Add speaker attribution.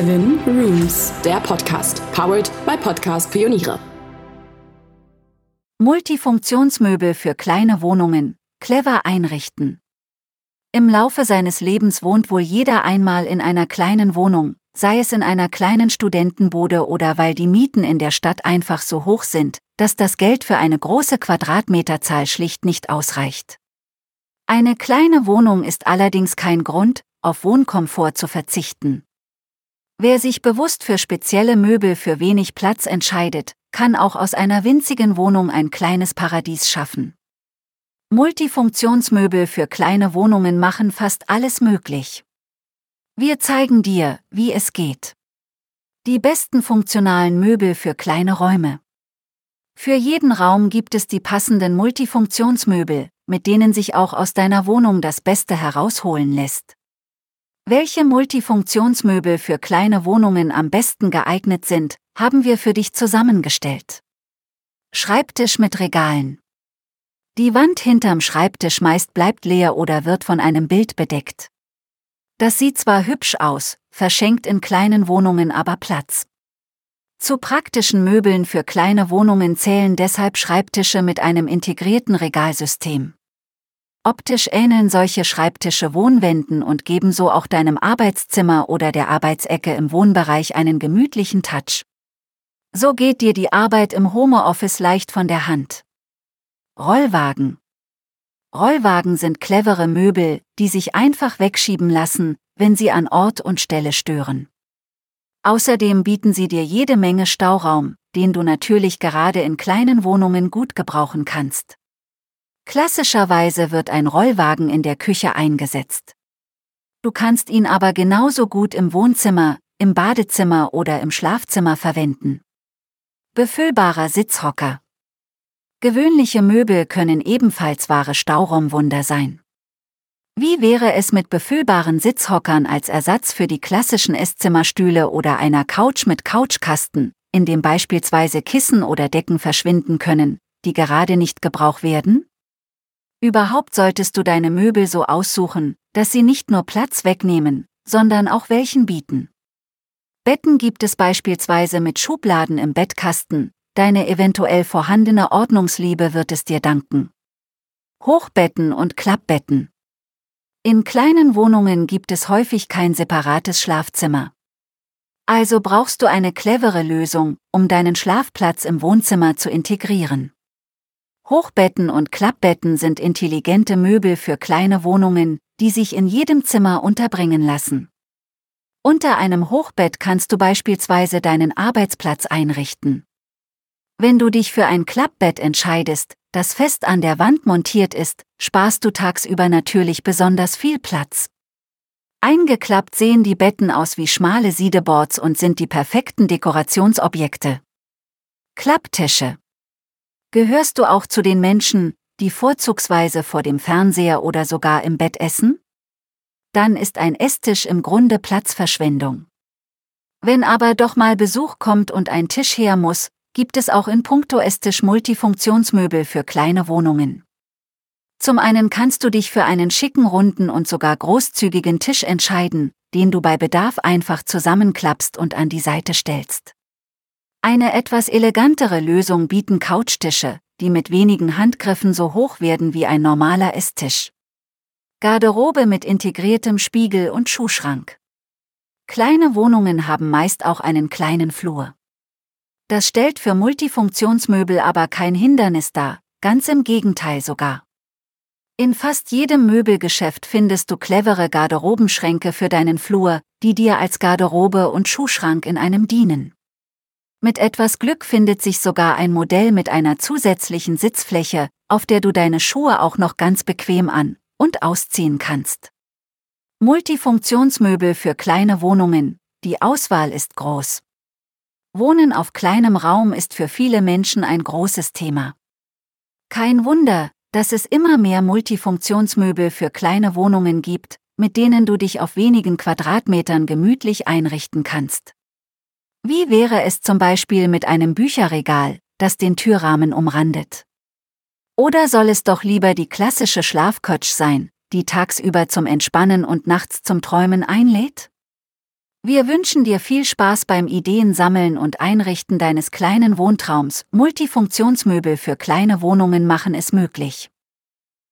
Speaker 1: Seven Rooms, der Podcast, powered by Podcast Pioniere.
Speaker 2: Multifunktionsmöbel für kleine Wohnungen, clever einrichten. Im Laufe seines Lebens wohnt wohl jeder einmal in einer kleinen Wohnung, sei es in einer kleinen Studentenbude oder weil die Mieten in der Stadt einfach so hoch sind, dass das Geld für eine große Quadratmeterzahl schlicht nicht ausreicht. Eine kleine Wohnung ist allerdings kein Grund, auf Wohnkomfort zu verzichten. Wer sich bewusst für spezielle Möbel für wenig Platz entscheidet, kann auch aus einer winzigen Wohnung ein kleines Paradies schaffen. Multifunktionsmöbel für kleine Wohnungen machen fast alles möglich. Wir zeigen dir, wie es geht. Die besten funktionalen Möbel für kleine Räume. Für jeden Raum gibt es die passenden Multifunktionsmöbel, mit denen sich auch aus deiner Wohnung das Beste herausholen lässt. Welche Multifunktionsmöbel für kleine Wohnungen am besten geeignet sind, haben wir für dich zusammengestellt. Schreibtisch mit Regalen. Die Wand hinterm Schreibtisch meist bleibt leer oder wird von einem Bild bedeckt. Das sieht zwar hübsch aus, verschenkt in kleinen Wohnungen aber Platz. Zu praktischen Möbeln für kleine Wohnungen zählen deshalb Schreibtische mit einem integrierten Regalsystem. Optisch ähneln solche Schreibtische Wohnwänden und geben so auch deinem Arbeitszimmer oder der Arbeitsecke im Wohnbereich einen gemütlichen Touch. So geht dir die Arbeit im Homeoffice leicht von der Hand. Rollwagen. Rollwagen sind clevere Möbel, die sich einfach wegschieben lassen, wenn sie an Ort und Stelle stören. Außerdem bieten sie dir jede Menge Stauraum, den du natürlich gerade in kleinen Wohnungen gut gebrauchen kannst. Klassischerweise wird ein Rollwagen in der Küche eingesetzt. Du kannst ihn aber genauso gut im Wohnzimmer, im Badezimmer oder im Schlafzimmer verwenden. Befüllbarer Sitzhocker. Gewöhnliche Möbel können ebenfalls wahre Stauraumwunder sein. Wie wäre es mit befüllbaren Sitzhockern als Ersatz für die klassischen Esszimmerstühle oder einer Couch mit Couchkasten, in dem beispielsweise Kissen oder Decken verschwinden können, die gerade nicht Gebrauch werden? Überhaupt solltest du deine Möbel so aussuchen, dass sie nicht nur Platz wegnehmen, sondern auch welchen bieten. Betten gibt es beispielsweise mit Schubladen im Bettkasten, deine eventuell vorhandene Ordnungsliebe wird es dir danken. Hochbetten und Klappbetten. In kleinen Wohnungen gibt es häufig kein separates Schlafzimmer. Also brauchst du eine clevere Lösung, um deinen Schlafplatz im Wohnzimmer zu integrieren. Hochbetten und Klappbetten sind intelligente Möbel für kleine Wohnungen, die sich in jedem Zimmer unterbringen lassen. Unter einem Hochbett kannst du beispielsweise deinen Arbeitsplatz einrichten. Wenn du dich für ein Klappbett entscheidest, das fest an der Wand montiert ist, sparst du tagsüber natürlich besonders viel Platz. Eingeklappt sehen die Betten aus wie schmale Siedeboards und sind die perfekten Dekorationsobjekte. Klapptische Gehörst du auch zu den Menschen, die vorzugsweise vor dem Fernseher oder sogar im Bett essen? Dann ist ein Esstisch im Grunde Platzverschwendung. Wenn aber doch mal Besuch kommt und ein Tisch her muss, gibt es auch in puncto Esstisch Multifunktionsmöbel für kleine Wohnungen. Zum einen kannst du dich für einen schicken runden und sogar großzügigen Tisch entscheiden, den du bei Bedarf einfach zusammenklappst und an die Seite stellst. Eine etwas elegantere Lösung bieten Couchtische, die mit wenigen Handgriffen so hoch werden wie ein normaler Esstisch. Garderobe mit integriertem Spiegel und Schuhschrank. Kleine Wohnungen haben meist auch einen kleinen Flur. Das stellt für Multifunktionsmöbel aber kein Hindernis dar, ganz im Gegenteil sogar. In fast jedem Möbelgeschäft findest du clevere Garderobenschränke für deinen Flur, die dir als Garderobe und Schuhschrank in einem dienen. Mit etwas Glück findet sich sogar ein Modell mit einer zusätzlichen Sitzfläche, auf der du deine Schuhe auch noch ganz bequem an und ausziehen kannst. Multifunktionsmöbel für kleine Wohnungen, die Auswahl ist groß. Wohnen auf kleinem Raum ist für viele Menschen ein großes Thema. Kein Wunder, dass es immer mehr Multifunktionsmöbel für kleine Wohnungen gibt, mit denen du dich auf wenigen Quadratmetern gemütlich einrichten kannst. Wie wäre es zum Beispiel mit einem Bücherregal, das den Türrahmen umrandet? Oder soll es doch lieber die klassische Schlafkötsch sein, die tagsüber zum Entspannen und nachts zum Träumen einlädt? Wir wünschen dir viel Spaß beim Ideensammeln und Einrichten deines kleinen Wohntraums. Multifunktionsmöbel für kleine Wohnungen machen es möglich.